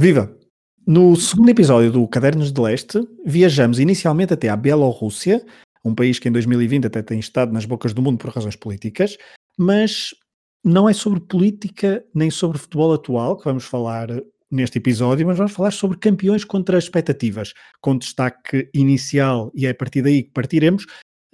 Viva! No segundo episódio do Cadernos de Leste, viajamos inicialmente até à Bielorrússia, um país que em 2020 até tem estado nas bocas do mundo por razões políticas, mas não é sobre política nem sobre futebol atual que vamos falar neste episódio, mas vamos falar sobre campeões contra expectativas, com destaque inicial, e é a partir daí que partiremos,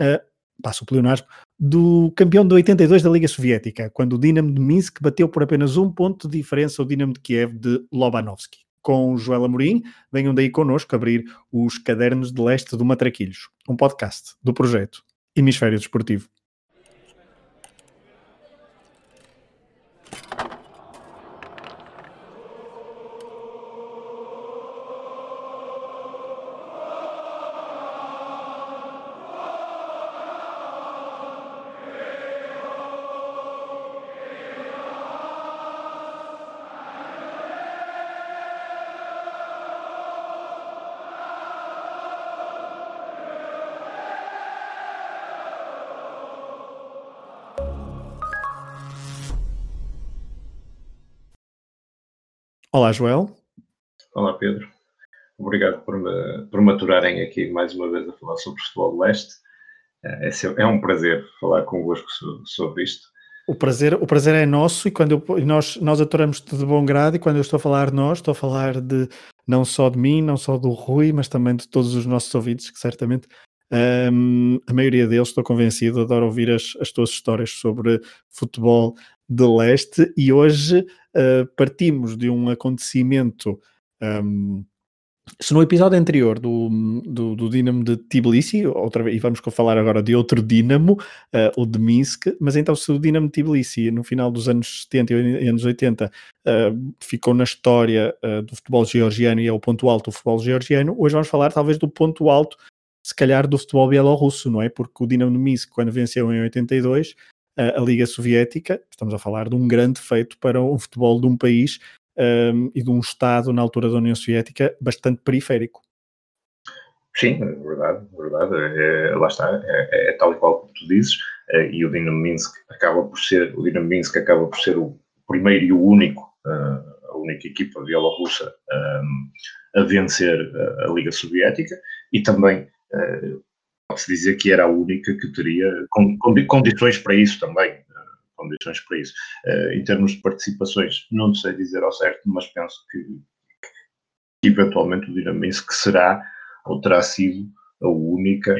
uh, passo o Leonardo, do campeão de 82 da Liga Soviética, quando o Dinamo de Minsk bateu por apenas um ponto de diferença o Dinamo de Kiev de Lobanovski. Com Joel Amorim, venham daí connosco abrir os Cadernos de Leste do Matraquilhos, um podcast do projeto Hemisfério Desportivo. Olá, Joel. Olá, Pedro. Obrigado por me, por me aturarem aqui mais uma vez a falar sobre o futebol do leste. É, é um prazer falar convosco sobre isto. O prazer, o prazer é nosso e quando eu, nós, nós aturamos-te de bom grado e quando eu estou a falar nós, estou a falar de não só de mim, não só do Rui, mas também de todos os nossos ouvintes, que certamente um, a maioria deles, estou convencido, adora ouvir as, as tuas histórias sobre futebol de leste e hoje uh, partimos de um acontecimento. Um, se no episódio anterior do, do, do Dinamo de Tbilisi, outra vez, e vamos falar agora de outro Dinamo, uh, o de Minsk, mas então se o Dinamo de Tbilisi no final dos anos 70 e anos 80 uh, eh, ficou na história do futebol georgiano e é o ponto alto do futebol georgiano, hoje vamos falar talvez do ponto alto, se calhar do futebol bielorrusso, não é? Porque o Dinamo de Minsk, quando venceu em 82, a, Liga Soviética, estamos a falar de um grande feito para o futebol de um país um, e de um Estado, na altura da União Soviética, bastante periférico. Sim, é verdade, é verdade. É, lá está, é, é, é, tal e qual como tu dizes, é, e o Dinamo Minsk acaba por ser, o Dinamo Minsk acaba por ser o primeiro e o único, uh, a única equipa bielorrussa um, a vencer a, a, Liga Soviética e também pode-se dizer que era a única que teria condições para isso também. Eh, condições para isso. Uh, em termos de participações, não sei dizer ao certo, mas penso que, que eventualmente o Dinaminsk será ou terá sido a única.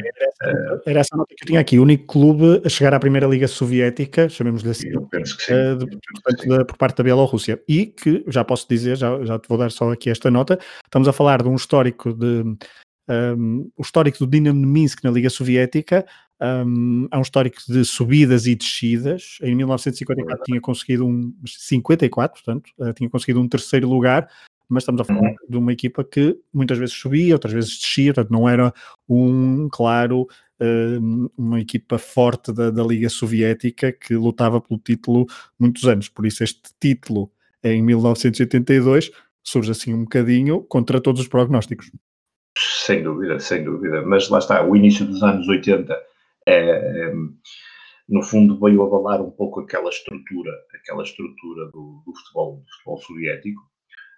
Era, era essa nota que eu tinha aqui, o único clube a chegar à primeira Liga Soviética, chamemos-lhe assim, eu penso que sim. De, portanto, da, por parte da Bielorrússia. E que, já posso dizer, já, já te vou dar só aqui esta nota, estamos a falar de um histórico de um, o histórico do Dinamo de Minsk na Liga Soviética um, é um histórico de subidas e descidas. Em 1954 tinha conseguido um 54, portanto, uh, tinha conseguido um terceiro lugar, mas estamos a falar uhum. de uma equipa que muitas vezes subia, outras vezes descia, portanto, não era um, claro, uma equipa forte da, da Liga Soviética que lutava pelo título muitos anos. Por isso, este título em 1982 surge assim um bocadinho contra todos os prognósticos. Sem dúvida, sem dúvida. Mas lá está, o início dos anos 80 é, é, no fundo veio abalar um pouco aquela estrutura, aquela estrutura do, do futebol, do futebol soviético.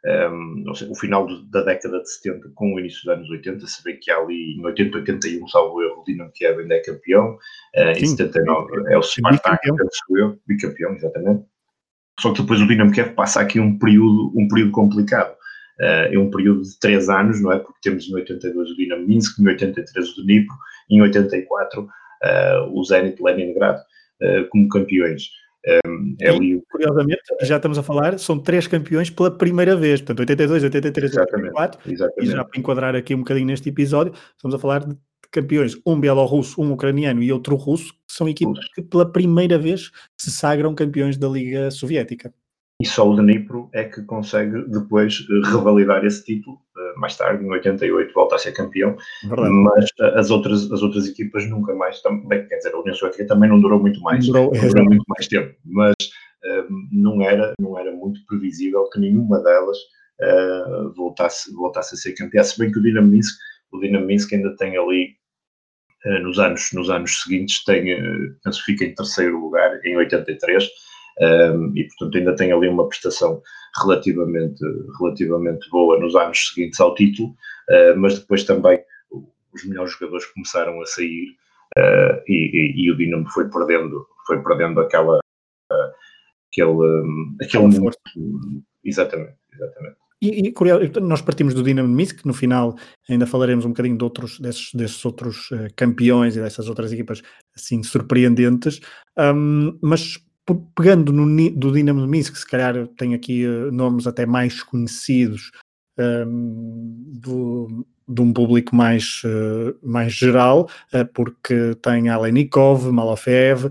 Um, o final da década de 70 com o início dos anos 80, se vê que há ali em 80, 81, salvo erro, o Dinamo Kiev ainda é campeão, uh, em 79 é o Spartak, penso eu, bicampeão, exatamente. Só que depois o Dinamo Kiev passa aqui um período, um período complicado uh, em um período de três anos, não é? Porque temos em 82 o Dinamo Minsk, em 83 o Dnipro, em 84 uh, o Zenit Leningrad uh, como campeões. Um, é ali... Curiosamente, já estamos a falar, são três campeões pela primeira vez, portanto 82, 83, exatamente, 84, exatamente. e já para enquadrar aqui um bocadinho neste episódio, estamos a falar de campeões, um bielorrusso, um ucraniano e outro russo, que são equipas que pela primeira vez se sagram campeões da Liga Soviética e só o Dnipro é que consegue depois eh, revalidar esse título. Eh, mais tarde, em 88, volta a ser campeão, Verdade. mas eh, as outras, as outras equipas nunca mais, também, quer dizer, a União Soviética também não durou muito mais, durou, não durou muito mais tempo, mas um, não, era, não era muito previsível que nenhuma delas uh, voltasse, voltasse a ser campeã, se bem que o Dinamo o Dinamo ainda tem ali uh, nos, anos, nos anos seguintes, tem, uh, penso que fica em terceiro lugar, em 83, um, e portanto ainda tem ali uma prestação relativamente, relativamente boa nos anos seguintes ao título, uh, mas depois também os melhores jogadores começaram a sair uh, e, e, e, o Dinamo foi perdendo, foi perdendo aquela, uh, aquele, um, aquele momento. Exatamente, exatamente. E, e curioso, nós partimos do Dinamo Minsk, no final ainda falaremos um bocadinho de outros, desses, desses outros uh, campeões e dessas outras equipas assim surpreendentes, um, mas pegando no do Dinamo de Minsk, se calhar tem aqui uh, nomes até mais conhecidos um, do, de um público mais, uh, mais geral, uh, porque tem Alenikov, Malofev.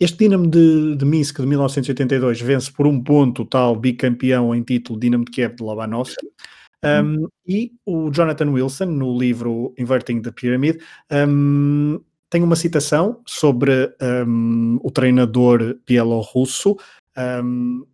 este Dinamo de, de, Minsk de 1982 vence por um ponto o tal bicampeão em título Dinamo de Kiev de Lobanovsky. Um, uhum. e o Jonathan Wilson, no livro Inverting the Pyramid, um, tem uma citação sobre um, o treinador bielorrusso. Um,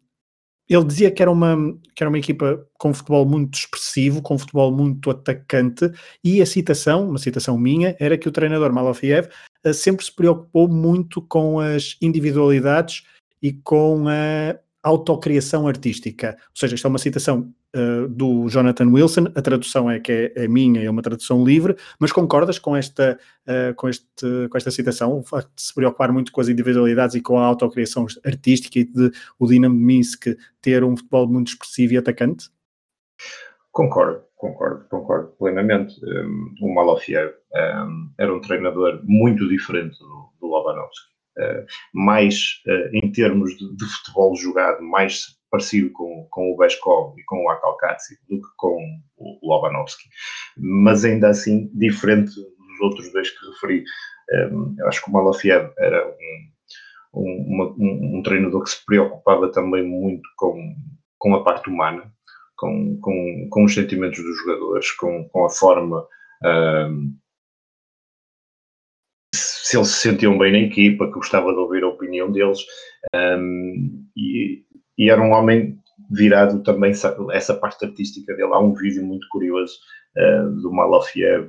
ele dizia que era, uma, que era uma equipa com futebol muito expressivo, com futebol muito atacante, e a citação, uma citação minha, era que o treinador Malofiev uh, sempre se preocupou muito com as individualidades e com a autocriação artística. Ou seja, isto é uma citação uh, do Jonathan Wilson, a tradução é que é, é, minha, é uma tradução livre, mas concordas com esta, uh, com, este, com esta citação, o facto de se preocupar muito com as individualidades e com a autocriação artística e de o Dinamo Minsk ter um futebol muito expressivo e atacante? Concordo, concordo, concordo plenamente. Um, o Malofiev um, era um treinador muito diferente do, do Lobanovski. Uh, mais uh, em termos de, de, futebol jogado, mais parecido com, com o Beskov e com o Akalkatsi do que com o Lobanovski, mas ainda assim diferente dos outros dois que referi. Um, eu acho que o Malafiev era um, um, uma, um, um, treinador que se preocupava também muito com, com a parte humana, com, com, com os sentimentos dos jogadores, com, com a forma. Um, se eles se sentiam bem na equipa, que gostava de ouvir a opinião deles, um, e, e era um homem virado também essa parte artística dele. Há um vídeo muito curioso uh, do Malafiev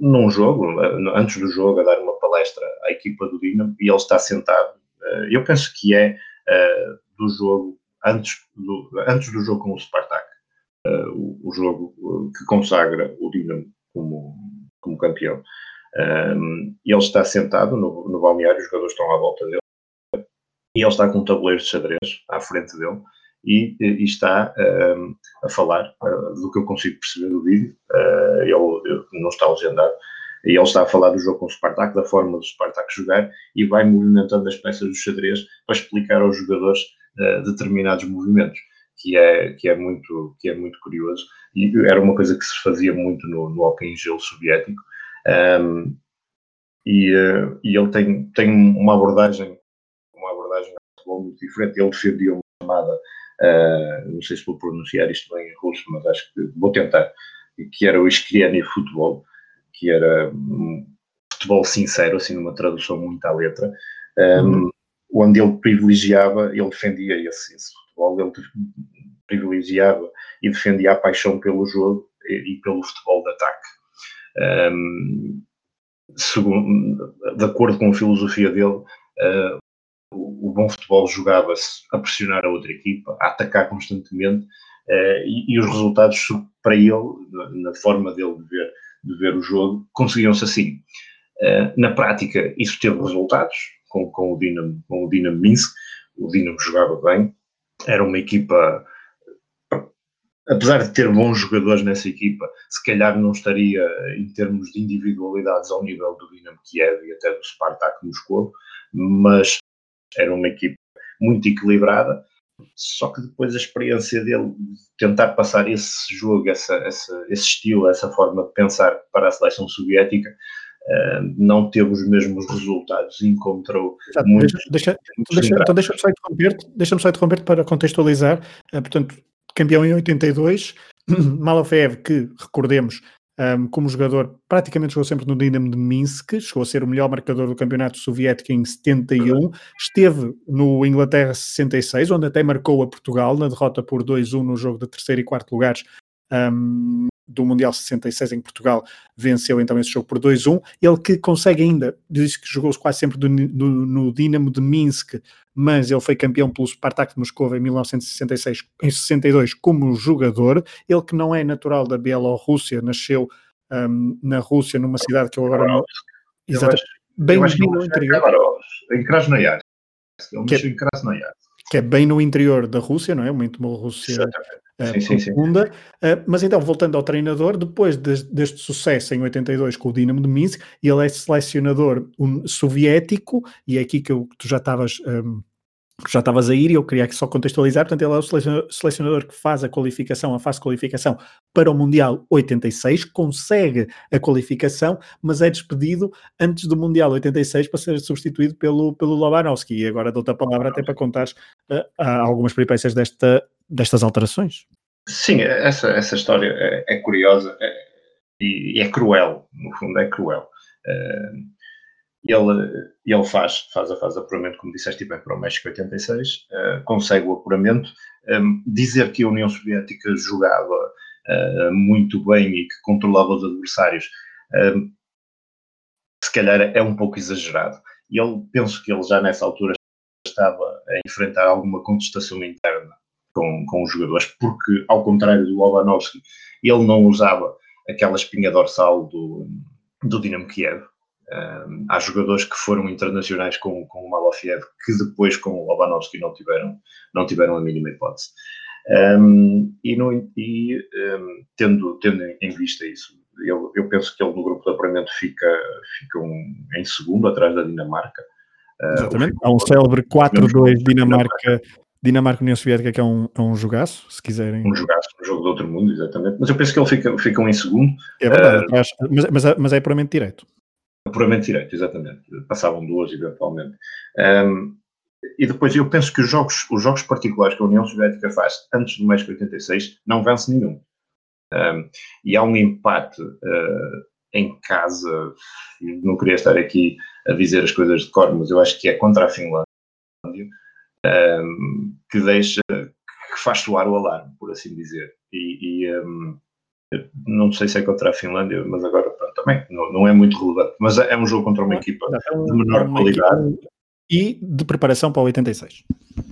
num jogo, antes do jogo, a dar uma palestra à equipa do Dinamo e ele está sentado. Eu penso que é do jogo antes do, antes do jogo com o Spartak, o, o, jogo que consagra o Dinamo como, como campeão. Ele está sentado no, no balneário, os jogadores estão à volta dele e ele está com um tabuleiro de xadrez à frente dele e, e está um, a falar uh, do que eu consigo perceber do vídeo. Uh, ele, não está legendado. E ele está a falar do jogo com o Spartak, da forma do Spartak jogar, e vai movimentando as peças do xadrez para explicar aos jogadores uh, determinados movimentos, que é, que, é muito, que é muito curioso. E era uma coisa que se fazia muito no, no hockey em gelo soviético. Um, e, uh, e, ele tem, tem uma abordagem futebol muito diferente. Ele defendia uma chamada, uh, não sei se vou pronunciar isto bem em russo, mas acho que vou tentar, que era o Iskriani Futebol, que era um futebol sincero, assim, numa tradução muito à letra, um, uhum. onde ele privilegiava, ele defendia esse, esse futebol, ele privilegiava e defendia a paixão pelo jogo e, e pelo futebol de ataque. Um, segundo, de acordo com a filosofia dele, uh, o, bom futebol jogava-se a pressionar a outra equipa, a atacar constantemente, uh, e, e, os resultados para ele, na, forma dele de ver, de ver o jogo, conseguiam-se assim. Uh, na prática, isso teve resultados com, com, o Dinamo, com o Dinamo Minsk, o Dinamo jogava bem, era uma equipa apesar de ter bons jogadores nessa equipa, se calhar não estaria em termos de individualidades ao nível do Dinamo Kiev e até do Spartak Moscou, mas era uma equipe muito equilibrada, só que depois a experiência dele de tentar passar esse jogo, essa, essa, esse estilo, essa forma de pensar para a seleção soviética, uh, não teve os mesmos resultados, encontrou Exato, muito... Deixa, deixa, então deixa-me só interromper-te deixa só interromper para contextualizar, uh, portanto, campeão em 82, Malofev, que, recordemos, um, como jogador, praticamente jogou sempre no Dinamo de Minsk, chegou a ser o melhor marcador do campeonato soviético em 71, esteve no Inglaterra 66, onde até marcou a Portugal na derrota por 2-1 no jogo de terceiro e quarto lugares. Um, do Mundial 66 em Portugal, venceu então esse jogo por 2-1. Ele que consegue ainda, diz que jogou quase sempre do, do, no Dinamo de Minsk, mas ele foi campeão pelo Spartak de Moscou em 1966, em 62 como jogador. Ele que não é natural da Bielorrússia, nasceu um, na Rússia, numa cidade que eu agora não... Exatamente. Bem, no interior. Em Krasnoyarsk. Ele nasceu em Krasnoyarsk que é bem no interior da Rússia, não é? Muito uma Rússia uh, sim, profunda. Sim, sim. Uh, mas então, voltando ao treinador, depois de, deste sucesso em 82 com o Dinamo de Minsk, ele é selecionador um, soviético, e é aqui que, eu, que tu já estavas um, já estavas a ir e eu queria só contextualizar, portanto ele é o selecionador que faz a qualificação, a fase de qualificação para o Mundial 86, consegue a qualificação, mas é despedido antes do Mundial 86 para ser substituído pelo, pelo Lobanovski, e agora dou-te a palavra até para contar uh, algumas peripécias desta, destas alterações. Sim, essa, essa história é, é curiosa é, e, é cruel, no fundo é cruel. Uh, ele, ele faz, faz, a, faz apuramento, como disseste bem, para o México 86, uh, eh, consegue o apuramento. Um, ehm, dizer que a União Soviética jogava uh, muito bem e que controlava os adversários, um, ehm, se calhar é um pouco exagerado. E ele, penso que ele já nessa altura estava a enfrentar alguma contestação interna com, com os jogadores, porque, ao contrário do Lobanovski, ele não usava aquela espinha dorsal do, do Dinamo Kiev, um, há jogadores que foram internacionais com, com o Malofiev que depois com o Lobanovski não tiveram, não tiveram a mínima hipótese. Um, e, no, e um, tendo, tendo em vista isso, eu, eu, penso que ele no grupo de apuramento fica, fica um, em segundo, atrás da Dinamarca. Uh, Exatamente, há um célebre 4-2 Dinamarca, Dinamarca União Soviética, que é um, é um jogaço, se quiserem. Um jogaço, um jogo de outro mundo, exatamente. Mas eu penso que ele fica, fica um em segundo. É verdade, uh, mas, mas, mas é puramente direto. Puramente direito, exatamente. Passavam duas, eventualmente. Um, e depois eu penso que os jogos, os jogos particulares que a União Soviética faz antes do México 86 não vence nenhum. Um, e há um empate uh, em casa, não queria estar aqui a dizer as coisas de cor, mas eu acho que é contra a Finlândia, um, que deixa, que faz soar o alarme, por assim dizer. E, e um, não sei se é contra a Finlândia, mas agora também não, não, é muito relevante. Mas é, é um jogo contra uma equipa é de menor qualidade. E de preparação para o 86.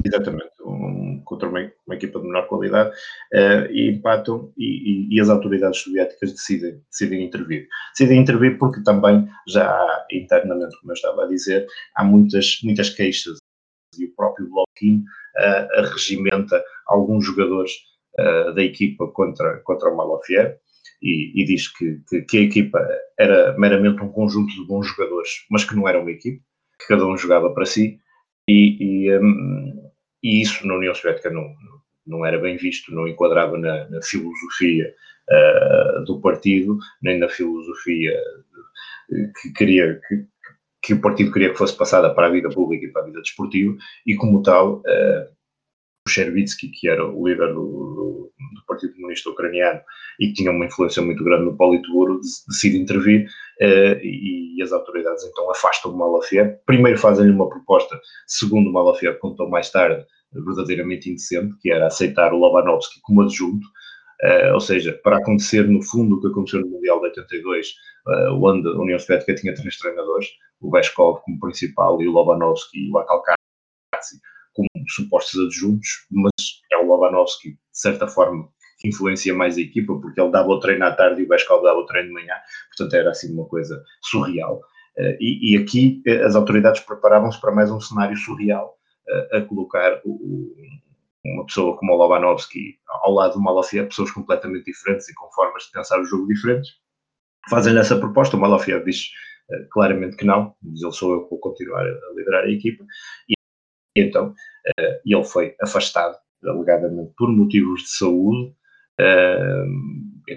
Exatamente, um, contra uma, uma, equipa de menor qualidade uh, e empatam e, e, e, as autoridades soviéticas decidem, decidem intervir. Decidem intervir porque também já há internamente, como eu estava a dizer, há muitas, muitas queixas e o próprio Bloquin uh, regimenta alguns jogadores uh, da equipa contra, contra o Malafiev e, e, diz que, que, que, a equipa era meramente um conjunto de bons jogadores, mas que não era uma equipe, que cada um jogava para si. E, e, um, e isso na União Soviética não, não era bem visto, não enquadrava na, na filosofia uh, do partido, nem na filosofia que queria que, que, o partido queria que fosse passada para a vida pública e para a vida desportiva, e como tal, uh, o Chervitsky, que era o líder do, do, do, Partido Comunista Ucraniano e que tinha uma influência muito grande no Politburo, decide intervir uh, e, e, as autoridades então afastam o Malafiev. Primeiro fazem-lhe uma proposta, segundo o Malafiev contou mais tarde, verdadeiramente indecente, que era aceitar o Lobanovski como adjunto, uh, ou seja, para acontecer no fundo o que aconteceu no Mundial de 82, uh, onde a União Soviética tinha três treinadores, o Beskov como principal e o Lobanovski e o Akalkatsi como supostos adjuntos, mas é o Lobanovski, de certa forma, que influencia mais a equipa, porque ele dava o treino à tarde e o Beskov dava o treino de manhã, portanto era assim uma coisa surreal. Uh, e, e, aqui uh, as autoridades preparavam-se para mais um cenário surreal, uh, a colocar o, uma pessoa como o Lobanovski ao lado do Malafiev, pessoas completamente diferentes e com formas de pensar o jogo diferentes. Fazem-lhe essa proposta, o Malafiev diz claramente que não, diz ele sou eu que vou continuar a liderar a equipa, e então uh, ele foi afastado, alegadamente por motivos de saúde.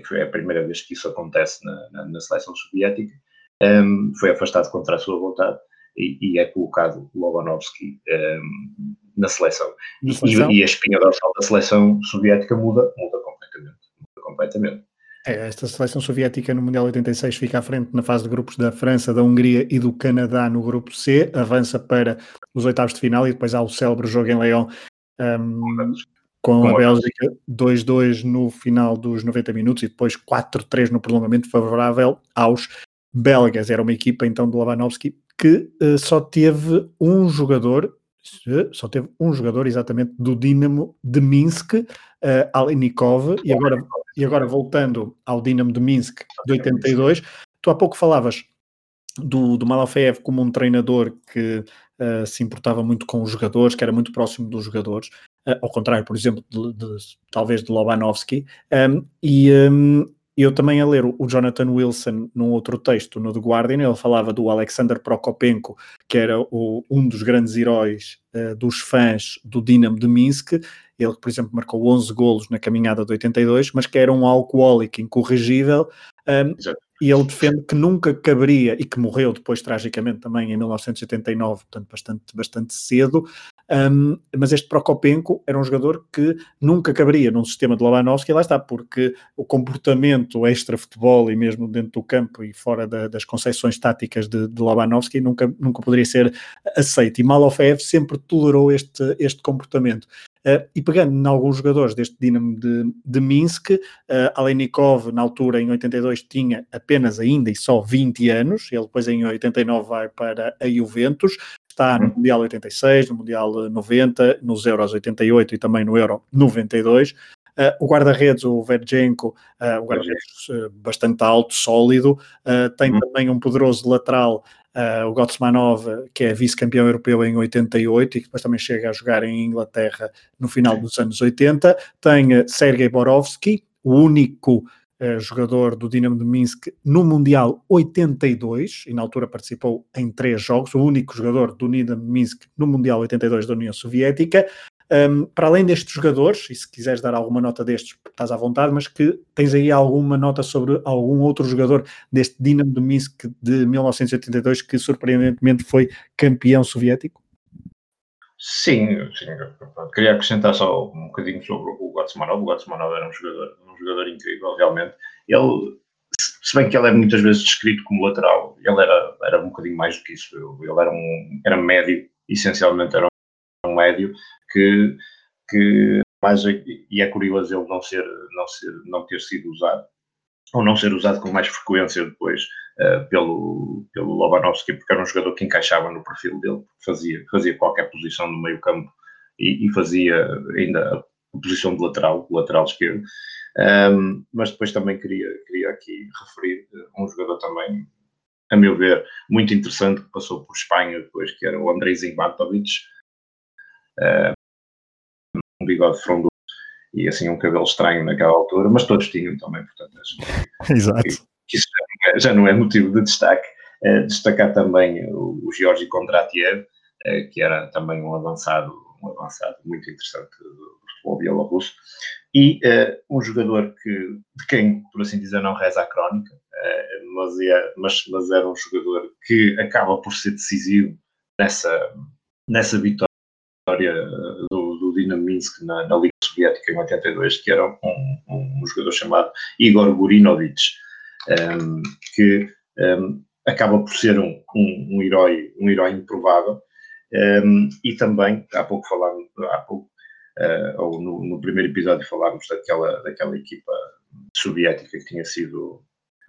Foi a primeira vez que isso acontece na, na, na seleção soviética. Um, foi afastado contra a sua vontade e, e é colocado Lobanovski um, na seleção. seleção? E, e, a espinha dorsal da seleção soviética muda, muda completamente. Muda completamente. É, esta seleção soviética no Mundial 86 fica à frente na fase de grupos da França, da Hungria e do Canadá no grupo C, avança para os oitavos de final e depois há o célebre jogo em Leão um, com, com a Bélgica 2-2 no final dos 90 minutos e depois 4-3 no prolongamento favorável aos belgas. Era uma equipa então de Lewandowski que uh, só teve um jogador, só teve um jogador exatamente do Dinamo de Minsk, uh, Alenikov, e agora, e agora voltando ao Dinamo de Minsk de 82, tu há pouco falavas do, do Malafeev como um treinador que uh, se importava muito com os jogadores, que era muito próximo dos jogadores, uh, ao contrário, por exemplo, de, de, talvez de Lobanovski, um, e um, eu também a ler o Jonathan Wilson num outro texto no The Guardian, ele falava do Alexander Prokopenko, que era o, um dos grandes heróis uh, dos fãs do Dinamo de Minsk, ele por exemplo marcou 11 golos na caminhada de 82, mas que era um alcoólico incorrigível, um, e ele defende que nunca caberia, e que morreu depois tragicamente também em 1989, portanto bastante, bastante cedo, um, mas este Prokopenko era um jogador que nunca caberia num sistema de Lewandowski, e lá está, porque o comportamento extra-futebol e mesmo dentro do campo e fora da, das concepções táticas de, de Lewandowski nunca, nunca poderia ser aceito, e Malofev sempre tolerou este, este comportamento. Uh, e pegando em alguns jogadores deste Dinamo de, de Minsk, uh, Alenikov, na altura, em 82, tinha apenas ainda e só 20 anos, ele depois em 89 vai para a Juventus, está no uhum. Mundial 86, no Mundial 90, nos Euros 88 e também no Euro 92. Uh, o guarda-redes, o Vergenko, uh, um guarda-redes uh, bastante alto, sólido, tem uhum. também um poderoso lateral Uh, o Gotsmanov, que é vice-campeão europeu em 88 e que depois também chega a jogar em Inglaterra no final dos anos 80. Tem uh, Sergei Borovski, o único uh, jogador do Dinamo de Minsk no Mundial 82, e na altura participou em três jogos, o único jogador do Dinamo de Minsk no Mundial 82 da União Soviética. Um, para além destes jogadores, e se quiseres dar alguma nota destes, estás à vontade, mas que tens aí alguma nota sobre algum outro jogador deste Dinamo de Minsk de 1982 que surpreendentemente foi campeão soviético? Sim, sim. Queria acrescentar só um bocadinho sobre o Gotsmanov. O Gotsmanov era um jogador, um jogador incrível, realmente. Ele, se bem que ele é muitas vezes descrito como lateral, ele era, era um bocadinho mais do que isso. Ele era um era médio, essencialmente era médio, que, que mais, e é curioso ele não, ser, não, ser, não ter sido usado, ou não ser usado com mais frequência depois uh, pelo, pelo Lobanovski, porque era um jogador que encaixava no perfil dele, fazia, fazia qualquer posição no meio campo e, e fazia ainda a posição de lateral, lateral esquerdo. Um, mas depois também queria, queria aqui referir eh, um jogador também, a meu ver, muito interessante, que passou por Espanha depois, que era o Andrei Zimbatovic, uh, um bigode frondoso e assim um cabelo estranho naquela altura, mas todos tinham também, portanto, acho Exato. Que, isso já não é motivo de destaque. Uh, destacar também o, o Georgi Kondratiev, uh, que era também um avançado, um avançado muito interessante do, do futebol bielorrusso, e uh, um jogador que, de quem, por assim dizer, não reza a crónica, mas, é, mas, mas era um jogador que acaba por ser decisivo nessa, nessa vitória do, do Dinamo Minsk na, na, Liga Soviética em 82, que era um, um jogador chamado Igor Gurinovich, um, que um, acaba por ser um, um, um, herói, um herói improvável. e também, há pouco falámos, há pouco, uh, ou no, no, primeiro episódio falámos daquela, daquela equipa soviética que tinha sido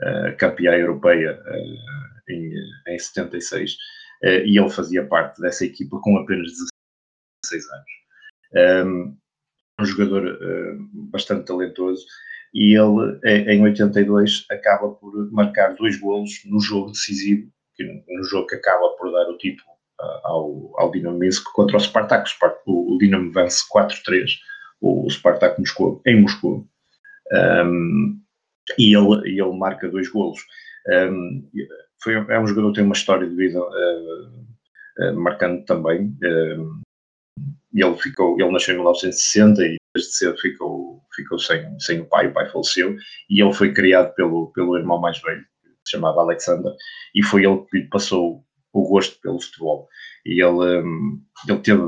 uh, campeã europeia uh, em, em 76, e ele fazia parte dessa equipa com apenas 16 anos. Um, um jogador uh, bastante talentoso e ele, em 82, acaba por marcar dois golos no jogo decisivo, no jogo que acaba por dar o título uh, ao, ao Dinamo Minsk contra o Spartak. O, o Dinamo vence 4-3 o, o Spartak Moscou, em Moscou. Um, e ele, ele marca dois golos. Um, foi, é um jogador que tem uma história de vida uh, uh, também. Uh, ele ficou, ele nasceu em 1960 e desde cedo ficou, ficou sem, sem o pai, o pai faleceu, e ele foi criado pelo, pelo irmão mais velho, que se chamava Alexander, e foi ele que lhe passou o gosto pelo futebol. E ele, hum, ele teve,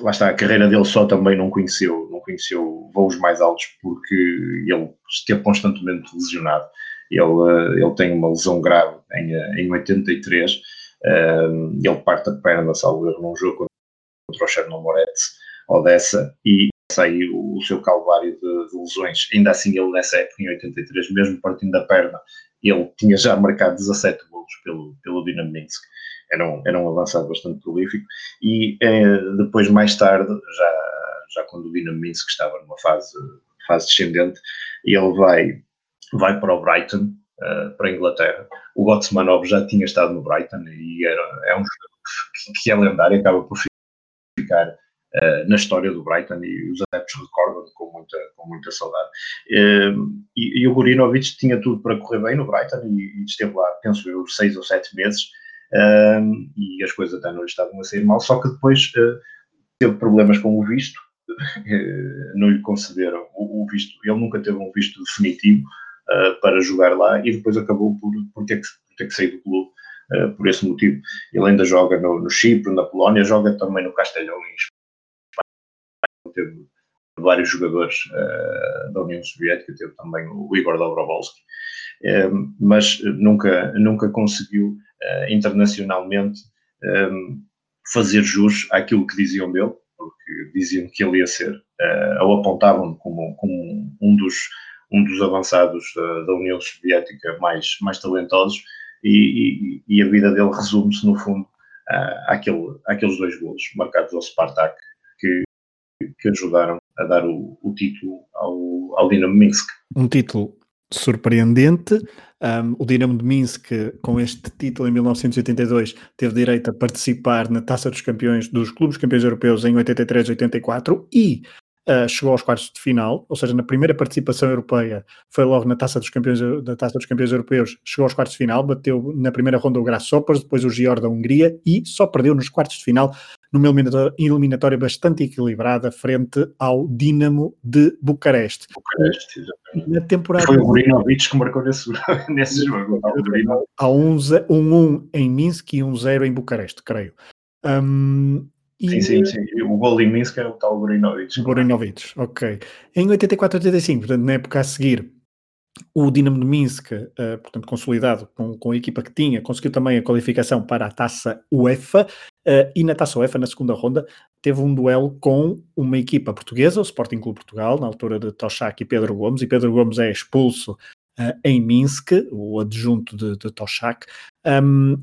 lá está, a carreira dele só também não conheceu, não conheceu voos mais altos porque ele esteve constantemente lesionado. Ele, ele tem uma lesão grave em, em 83, um, ele parte a perna, salvo erro, num jogo contra o Chernomorets Odessa e o, o seu calvário de, de, lesões. Ainda assim, ele nessa época, em 83, mesmo partindo da perna, ele tinha já marcado 17 golos pelo, pelo Dinamo Minsk. Era um, era um avançado bastante prolífico. E eh, depois, mais tarde, já, já quando o Dinamo Minsk estava numa fase, fase descendente, ele vai, vai para o Brighton, uh, para a Inglaterra. O Gotsmanov já tinha estado no Brighton e era, é um jogador que, que é lendário, acaba por ficar uh, na história do Brighton e os adeptos recordam com muita, com muita saudade. Uh, e, e, o Gorinovic tinha tudo para correr bem no Brighton e, e esteve lá, penso eu, seis ou sete meses e as coisas até não lhe estavam a sair mal, só que depois teve problemas com o visto, não lhe concederam o, o, visto, ele nunca teve um visto definitivo uh, para jogar lá e depois acabou por, por, ter, que, por ter que sair do clube uh, por esse motivo. Ele ainda joga no, no Chipre, na Polónia, joga também no Castelhão em Espanha. Teve vários jogadores uh, da União Soviética, teve também o Igor Dobrovolsky, mas nunca, nunca conseguiu internacionalmente fazer jus àquilo que diziam dele, porque diziam que ele ia ser, uh, ou apontavam como, como um dos um dos avançados da, da União Soviética mais, mais talentosos, e, e, e a vida dele resume-se, no fundo, àquele, àqueles dois golos marcados ao Spartak, que, que ajudaram a dar o, o título ao, ao Dinamo Minsk. Um título surpreendente. Um, o Dinamo de Minsk, com este título em 1982, teve direito a participar na Taça dos Campeões dos Clubes Campeões Europeus em 83 e 84 e uh, chegou aos quartos de final, ou seja, na primeira participação europeia foi logo na Taça dos Campeões, da Taça dos Campeões Europeus, chegou aos quartos de final, bateu na primeira ronda o Grasshoppers, depois o Gior da Hungria e só perdeu nos quartos de final numa eliminatória bastante equilibrada frente ao Dinamo de Bucareste. Bucareste, exatamente. Na temporada Foi o Burinovic que marcou nesse, nesse jogo. Há um 1-1 um, um em Minsk e um 0 em Bucareste, creio. Um, Sim, sim, sim. O gol em Minsk é o tal Borinovic. Borinovic, ok. Em 84-85, portanto, na época a seguir, o Dinamo de Minsk, uh, portanto, consolidado com, com a equipa que tinha, conseguiu também a qualificação para a taça UEFA uh, e na taça UEFA, na segunda ronda, teve um duelo com uma equipa portuguesa, o Sporting Clube Portugal, na altura de Toshak e Pedro Gomes, e Pedro Gomes é expulso uh, em Minsk, o adjunto de, de Toshak. Um,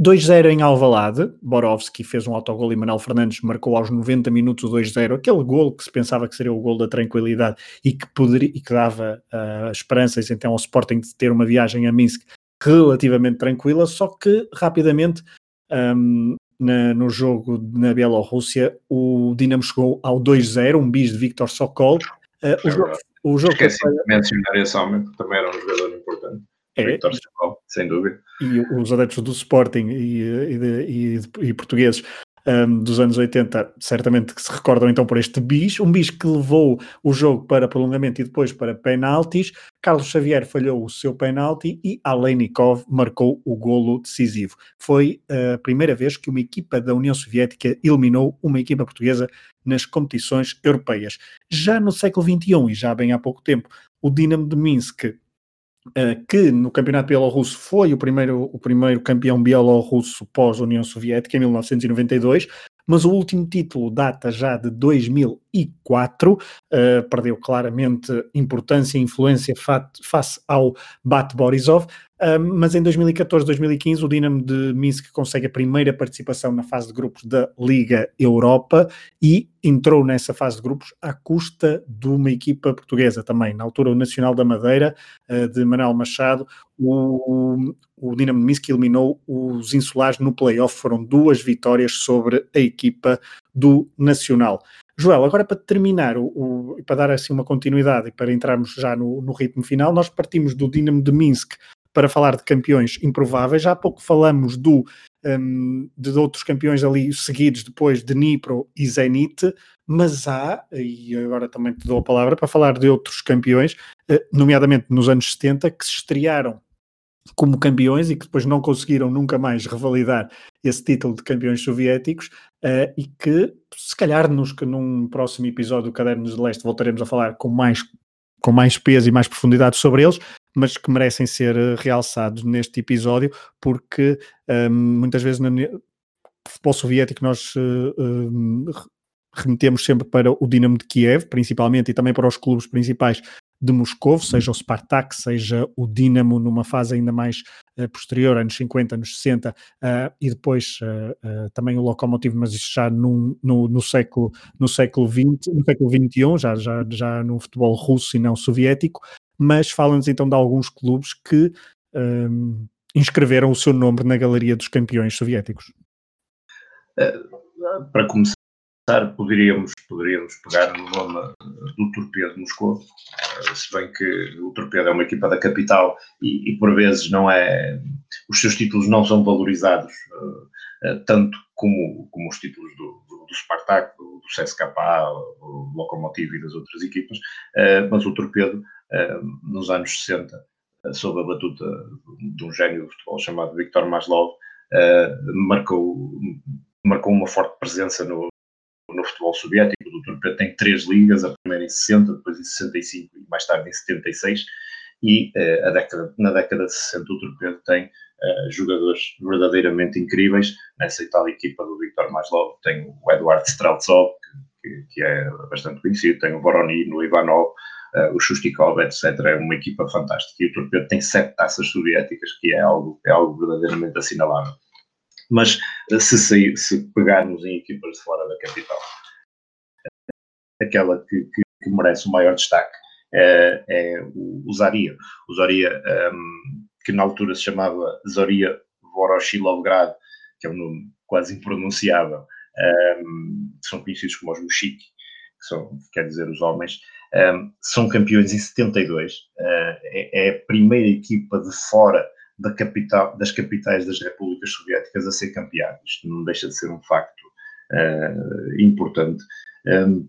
2-0 em Alvalade, Borowski fez um autogol e Manuel Fernandes marcou aos 90 minutos o 2-0, aquele gol que se pensava que seria o gol da tranquilidade e que, poderia, e que dava uh, esperanças então ao Sporting de ter uma viagem a Minsk relativamente tranquila, só que rapidamente um, na, no jogo na Bielorrússia o Dinamo chegou ao 2-0, um bis de Victor Sokol. Uh, o, jogo, o jogo Esqueci foi... de mencionar esse homem, também era um jogador importante. É, Victor Sokol, sem dúvida. E os adeptos do Sporting e, e, de, e, e portugueses um, dos anos 80 certamente que se recordam então por este bis, um bis que levou o jogo para prolongamento e depois para penaltis. Carlos Xavier falhou o seu penalti e Aleinikov marcou o golo decisivo. Foi a primeira vez que uma equipa da União Soviética eliminou uma equipa portuguesa nas competições europeias. Já no século XXI e já bem há pouco tempo, o Dinamo de Minsk que no campeonato bielorrusso foi o primeiro, o primeiro campeão bielorrusso pós-União Soviética, em 1992, mas o último título data já de 2004, uh, perdeu claramente importância e influência face ao Bat Borisov, mas em 2014, 2015, o Dinamo de Minsk consegue a primeira participação na fase de grupos da Liga Europa e entrou nessa fase de grupos à custa de uma equipa portuguesa também. Na altura, o Nacional da Madeira, uh, de Manuel Machado, o, o Dinamo de Minsk eliminou os insulares no play-off. Foram duas vitórias sobre a equipa do Nacional. Joel, agora para terminar, o, para dar assim uma continuidade e para entrarmos já no, no ritmo final, nós partimos do Dinamo de Minsk para falar de campeões improváveis. Já há pouco falamos do, um, de outros campeões ali seguidos depois de Nipro e Zenit, mas há, e agora também te dou a palavra, para falar de outros campeões, eh, nomeadamente nos anos 70, que se estrearam como campeões e que depois não conseguiram nunca mais revalidar esse título de campeões soviéticos uh, e que se calhar nos, que num próximo episódio do Cadernos de Leste voltaremos a falar com mais, com mais peso e mais profundidade sobre eles, mas que merecem ser eh, realçados neste episódio, porque um, muitas vezes no futebol soviético nós uh, remetemos sempre para o Dinamo de Kiev, principalmente, e também para os clubes principais de Moscou, seja o Spartak, seja o Dinamo numa fase ainda mais uh, posterior, anos 50, anos 60, uh, e depois uh, também o Lokomotiv, mas isso já no, no, no, século, no século XX, no século XXI, já, já, já no futebol russo e não soviético, mas fala-nos então de alguns clubes que um, inscreveram o seu nome na galeria dos campeões soviéticos. Para começar, poderíamos, poderíamos pegar no nome do Torpedo Moscou, se bem que o Torpedo é uma equipa da capital e, e por vezes não é, os seus títulos não são valorizados uh, tanto como, como os títulos do, do, do Spartak, do, do CSKA, do Lokomotiv e das outras equipas, uh, mas o Torpedo, uh, nos anos 60, sob a batuta de um gênio do futebol chamado Viktor Maslov, marcou, marcou uma forte presença no, no futebol soviético. O Torpedo tem três ligas, a primeira em 60, depois em 65 e mais tarde em 76. E uh, década, na década de 60 o Torpedo tem uh, jogadores verdadeiramente incríveis. Nessa tal equipa do Viktor Maslov tem o Eduardo Streltsov, que, que, é bastante conhecido, tem o Voronino, Ivanov, uh, o Shustikov, etc. É uma equipa fantástica. E o Torpedo tem sete taças soviéticas, que é algo, é algo verdadeiramente assinalável. Mas se, sair, se pegarmos em equipas de fora da capital, aquela que, que, que merece o maior destaque é, é o, Zaria. O Zaria, um, que na altura se chamava Zoria Voroshilovgrad, que é um nome quase impronunciável, um, são conhecidos como os Mushik, que são, quer dizer, os homens, um, são campeões em 72. Uh, é, é a primeira equipa de fora da capital, das capitais das repúblicas soviéticas a ser campeado. Isto não deixa de ser um facto uh, importante. Um,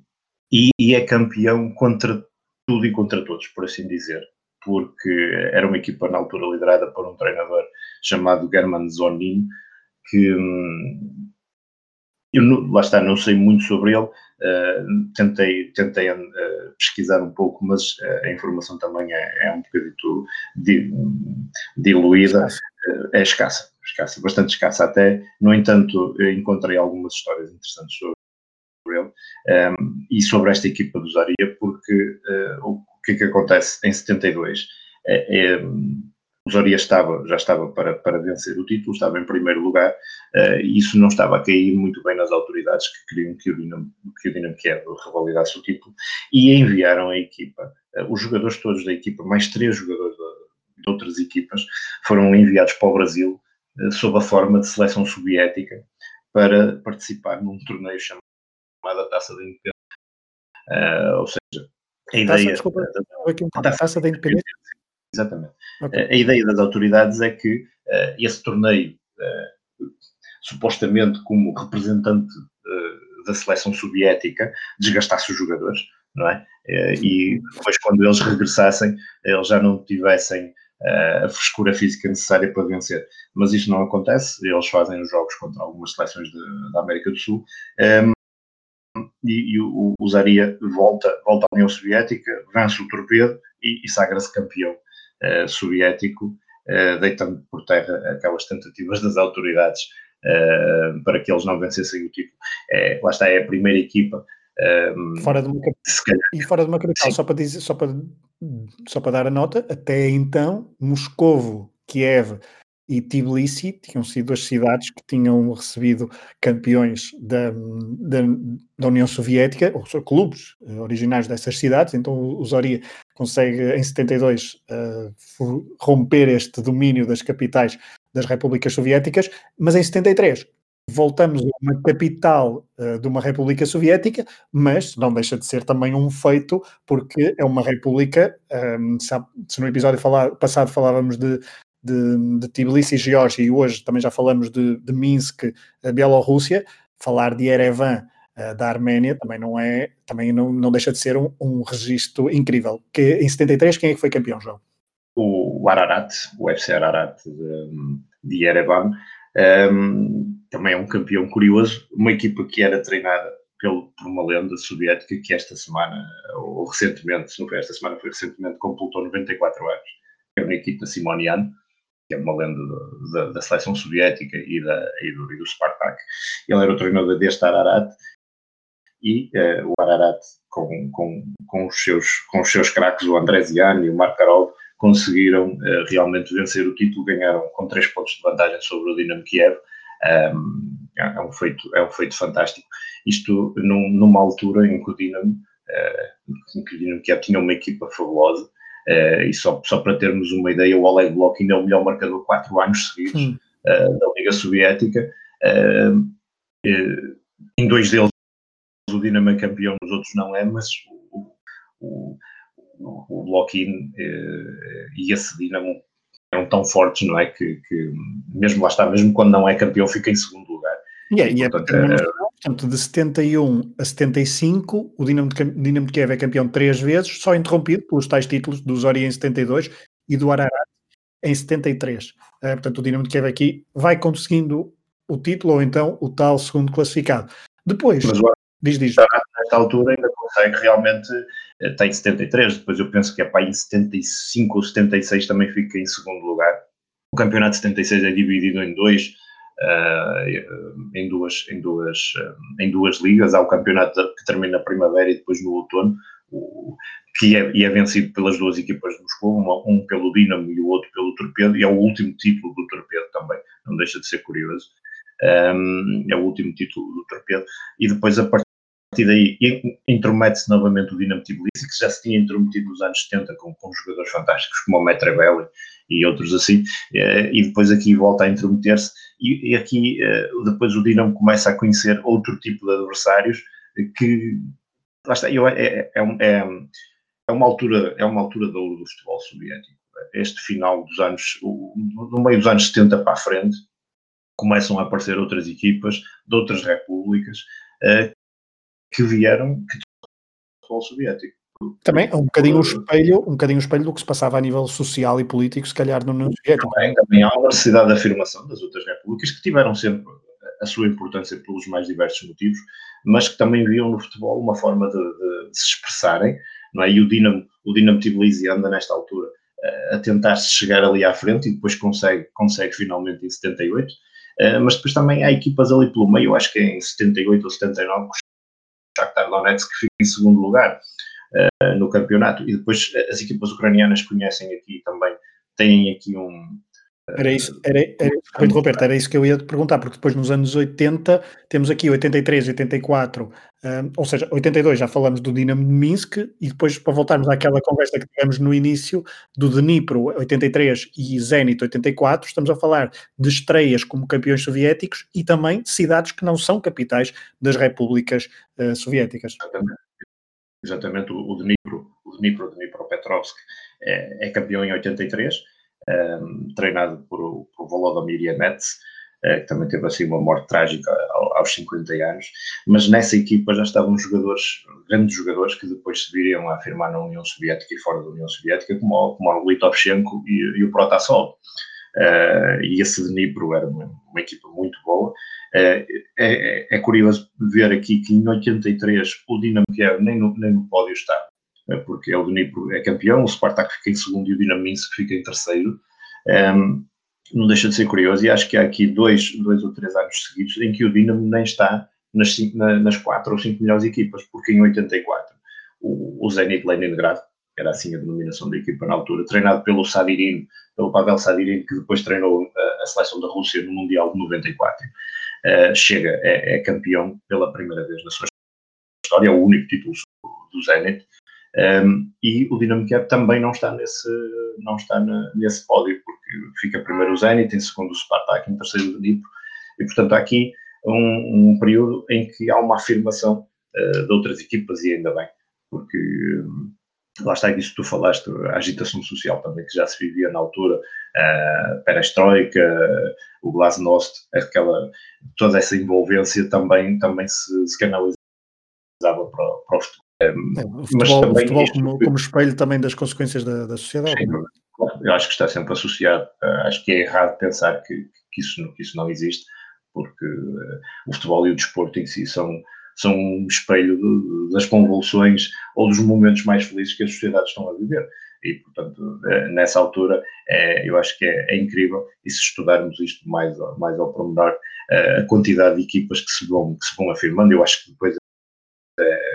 e, e, é campeão contra tudo e contra todos, por assim dizer, porque era uma equipa na altura liderada por um treinador chamado German Zonin, que hum, eu lá está, não sei muito sobre ele, uh, tentei, tentei uh, pesquisar um pouco, mas uh, a informação também é, é um bocadito di, diluída, é escassa, escassa, bastante escassa até. No entanto, encontrei algumas histórias interessantes sobre ele um, e sobre esta equipa do Zaria, porque o que é que acontece em 72? É, é, o Zoria estava, já estava para, para vencer o título, estava em primeiro lugar, uh, e isso não estava a cair muito bem nas autoridades que queriam que o Dinamo, que o Dinamo Kiev revalidasse o título, e enviaram a equipa, uh, os jogadores todos da equipa, mais três jogadores de, de outras equipas, foram enviados para o Brasil, uh, sob a forma de seleção soviética, para participar num torneio chamado Taça da Independência. ou seja, a ideia... Taça, desculpa, da, taça da Independência Exatamente. Okay. A ideia das autoridades é que uh, esse torneio, uh, supostamente como representante uh, da seleção soviética, desgastasse os jogadores, não é? e depois, quando eles regressassem, eles já não tivessem a frescura física necessária para vencer. Mas isto não acontece, eles fazem os jogos contra algumas seleções de, da América do Sul. Um, e, e o, o Zaria volta, volta à União Soviética, vence o torpedo e, e sagra-se campeão soviético, uh, deitando por terra aquelas tentativas das autoridades uh, para que eles não vencessem o título. É, lá está, é a primeira equipa. Fora de uma e fora de uma capital, só para, dizer, só, para, só para dar a nota, até então, Moscovo, Kiev e Tbilisi tinham sido as cidades que tinham recebido campeões da, da, da União Soviética, ou seja, clubes originários dessas cidades, então o Zoria consegue em 72 uh, romper este domínio das capitais das repúblicas soviéticas, mas em 73 voltamos a uma capital uh, de uma república soviética, mas não deixa de ser também um feito, porque é uma república, um, ehm, se no episódio falar, passado falávamos de, de, de Tbilisi e Geórgia, e hoje também já falamos de, de Minsk, a Bielorrússia, falar de Erevan, uh, da Arménia, também não é, também não, não deixa de ser um, um registro incrível. Que, em 73, quem é que foi campeão, João? O, Ararat, o FC Ararat de, de Erevan, um, ehm, também é um campeão curioso, uma equipa que era treinada pelo, por uma lenda soviética que esta semana, ou recentemente, se não foi esta semana, foi recentemente, completou 94 anos, que é o Nikita Simonian, que é uma lenda da, da seleção soviética e, da, e, do, e do Spartak. Ele era o treinador deste Ararat e uh, o Ararat com, com, com, os seus, com os seus craques, o Andreziani e o Markarov, conseguiram uh, realmente vencer o título, ganharam com três pontos de vantagem sobre o Dinamo Kiev. Um, é, um feito, é um feito fantástico. Isto num, numa altura em que o Dinamo, uh, em que o Dinamo Kiev tinha uma equipa fabulosa, uh, e só, só para termos uma ideia, o Oleg Blok ainda é o melhor marcador quatro anos seguidos uh, da Liga Soviética. em dois deles o Dinamo é campeão, nos outros não é, mas o, o, o, o Block-in e esse Dinamo eram tão fortes, não é? Que, que, mesmo lá está, mesmo quando não é campeão, fica em segundo lugar. Yeah, e é, portanto, é, portanto, de 71 a 75, o Dinamo de, Dinamo de Kiev é campeão três vezes, só interrompido pelos tais títulos do Zori em 72 e do Ararat em 73. Uh, eh, portanto, o Dinamo de Kiev aqui vai conseguindo o título ou então o tal segundo classificado. Depois, Mas, diz, diz. Nesta altura ainda consegue realmente, eh, tem 73, depois eu penso que é para em 75 ou 76 também fica em segundo lugar. O campeonato de 76 é dividido em dois, uh, em, duas, em, duas, em duas ligas. Há o campeonato que termina na primavera e depois no outono, que é, e é vencido pelas duas equipas de Moscou, um pelo Dinamo e o outro pelo Torpedo, e é o último título do Torpedo também, não deixa de ser curioso. Um, é o último título do Torpedo, e depois a partir daí intromete-se novamente o Dinamo Tbilisi, que já se tinha intrometido nos anos 70 com, com jogadores fantásticos como o Metreveli e outros assim, eh, e depois aqui volta a intrometer-se, e, aqui eh, depois o Dinamo começa a conhecer outro tipo de adversários que, lá está, eu, é, é, é, é, uma altura, é uma altura do, do futebol soviético. Este final dos anos, no meio dos anos 70 para a frente, começam a aparecer outras equipas de outras repúblicas uh, que vieram que futebol soviético. Também é um bocadinho o espelho, um bocadinho o espelho do que se passava a nível social e político, se calhar no União Soviética. Também, também há uma necessidade de afirmação das outras repúblicas que tiveram sempre a sua importância pelos mais diversos motivos, mas que também viam no futebol uma forma de, de, de se expressarem, não é? E o Dinamo, o Dinamo Tbilisi anda nesta altura uh, a tentar se chegar ali à frente e depois consegue, consegue finalmente em 78, uh, eh, mas depois também há equipas ali pelo meio, acho que é em 78 ou 79, o Shakhtar Donetsk que fica em segundo lugar uh, no campeonato. E depois as equipas ucranianas conhecem aqui também, têm aqui um. Era isso, era, era, era, era isso que eu ia te perguntar, porque depois nos anos 80 temos aqui 83, 84, um, ou seja, 82 já falamos do Dinamo de Minsk e depois para voltarmos àquela conversa que tivemos no início do Dnipro 83 e Zenit 84, estamos a falar de estreias como campeões soviéticos e também de cidades que não são capitais das repúblicas uh, soviéticas. Exatamente exatamente o, o Dnipro, o Dnipro, Dnipropetrovsk, é, é campeão em 83, um, ehm, treinado por, por Volodymyr Yemets, uh, que também teve assim uma morte trágica aos 50 anos, mas nessa equipa já estavam jogadores, grandes jogadores, que depois se viriam a afirmar na União Soviética e fora da União Soviética, como, como o Litovchenko e, e o Protasov. Uh, e esse Dnipro era uma, uma equipa muito boa, é, é, é, curioso ver aqui que em 83 o Dinamo Kiev nem no, nem no pódio está, porque é o Dnipro é campeão, o Spartak fica em segundo e o Dinamo Minsk fica em terceiro. Um, não deixa de ser curioso e acho que há aqui dois, dois ou três anos seguidos em que o Dinamo nem está nas, cinco, nas quatro ou cinco melhores equipas, porque em 84 o, o Zenit Leningrad, era assim a denominação da equipa na altura, treinado pelo Sadirin, pelo Pavel Sadirin, que depois treinou a, a seleção da Rússia no Mundial de 94, uh, chega, é, é, campeão pela primeira vez na sua história, é o único título do Zenit, um, e o Dinamo Kiev também não está nesse, não está na, nesse pódio, porque fica primeiro o Zenit, em segundo o Spartak, em terceiro o Dnipro, e portanto há aqui um, um período em que há uma afirmação uh, de outras equipas, e ainda bem, porque um, lá está isso que tu falaste, a agitação social também que já se vivia na altura, a perestroika, o glasnost, aquela, toda essa envolvência também, também se, se canalizava para, para o futebol. É, o futebol, Mas também o futebol isto, como, como, espelho também das consequências da, da sociedade. Sim, eu acho que está sempre associado, acho que é errado pensar que, que, isso, que isso não existe, porque uh, o futebol e o desporto em si são, são um espelho de, das convulsões ou dos momentos mais felizes que as sociedades estão a viver. E, portanto, eh, nessa altura, é, eu acho que é, é, incrível, e se estudarmos isto mais, mais ao pormenor, eh, a quantidade de equipas que se, vão, que se vão afirmando, eu acho que depois é,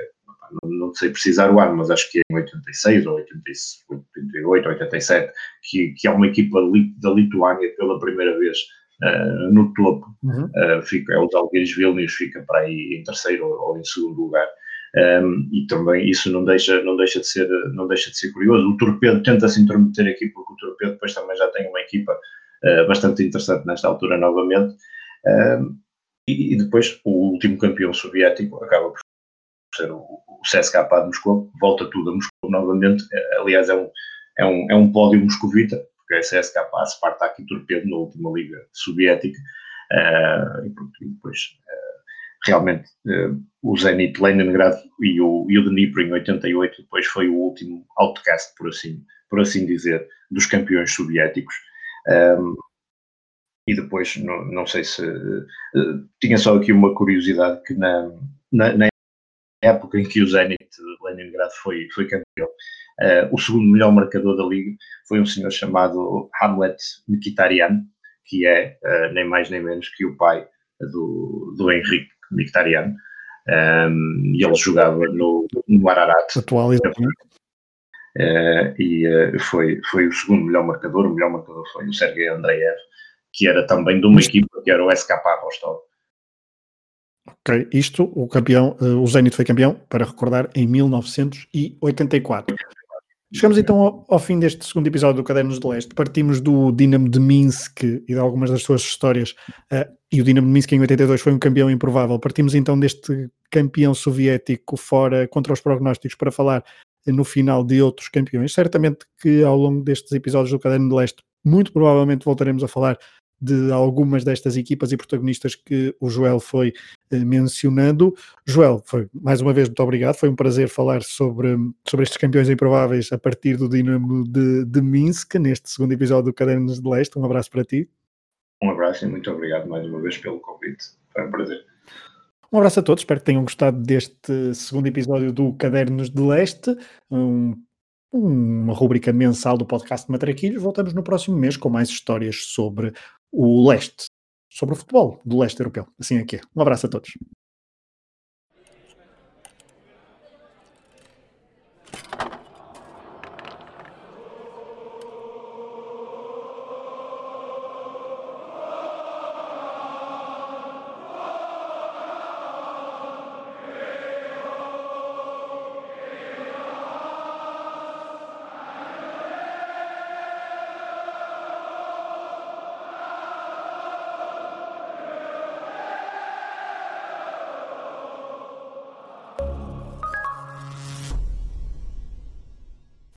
não, não, sei precisar o ano, mas acho que é em 86 ou 88, 87, que, que há uma equipa da Lituânia pela primeira vez uh, no topo, uhum. uh, fica, é o Zalgiris Vilnius, fica para aí em terceiro ou, ou em segundo lugar. Um, e também isso não deixa, não, deixa de ser, não deixa de ser curioso. O Torpedo tenta se intrometer aqui, porque o Torpedo depois também já tem uma equipa uh, bastante interessante nesta altura novamente. Um, e, e, depois o último campeão soviético acaba por ser o, o CSKA de Moscou, volta tudo a Moscou novamente. Aliás, é um, é um, é um pódio moscovita, porque é CSKA, Spartak e Torpedo na última liga soviética. Uh, e, depois realmente uh, o Zenit Leningrad e o, e o Dnipro em 88 depois foi o último outcast, por assim, por assim dizer, dos campeões soviéticos. Um, e depois, não, não sei se... Uh, tinha só aqui uma curiosidade que na, na, na época em que o Zenit Leningrad foi, foi campeão, uh, o segundo melhor marcador da liga foi um senhor chamado Hamlet Mkhitaryan, que é nem mais nem menos que o pai do, do Henrique Mictariano, um, e ele jogava no, no Ararat. Atual. Uh, e uh, foi, foi o segundo melhor marcador, o melhor marcador foi o Sergei Andreev, que era também de uma equipa que era o SK Rostov. Ok, isto, o campeão, uh, o Zenit foi campeão, para recordar, em 1984. Chegamos então ao, ao, fim deste segundo episódio do Cadernos de Leste. Partimos do Dinamo de Minsk e de algumas das suas histórias. Uh, e o Dinamo de Minsk em 82 foi um campeão improvável. Partimos então deste campeão soviético fora contra os prognósticos para falar no final de outros campeões. Certamente que ao longo destes episódios do Caderno de Leste, muito provavelmente voltaremos a falar de algumas destas equipas e protagonistas que o Joel foi eh, mencionando. Joel, foi mais uma vez muito obrigado, foi um prazer falar sobre, sobre estes campeões improváveis a partir do Dinamo de, de Minsk, neste segundo episódio do Cadernos de Leste. Um abraço para ti. Um abraço e muito obrigado mais uma vez pelo convite. Foi um prazer. Um abraço a todos, espero que tenham gostado deste segundo episódio do Cadernos de Leste, um uma rubrica mensal do podcast de Matraquilhos. Voltamos no próximo mês com mais histórias sobre o leste, sobre o futebol do leste europeu. Assim é que é. Um abraço a todos.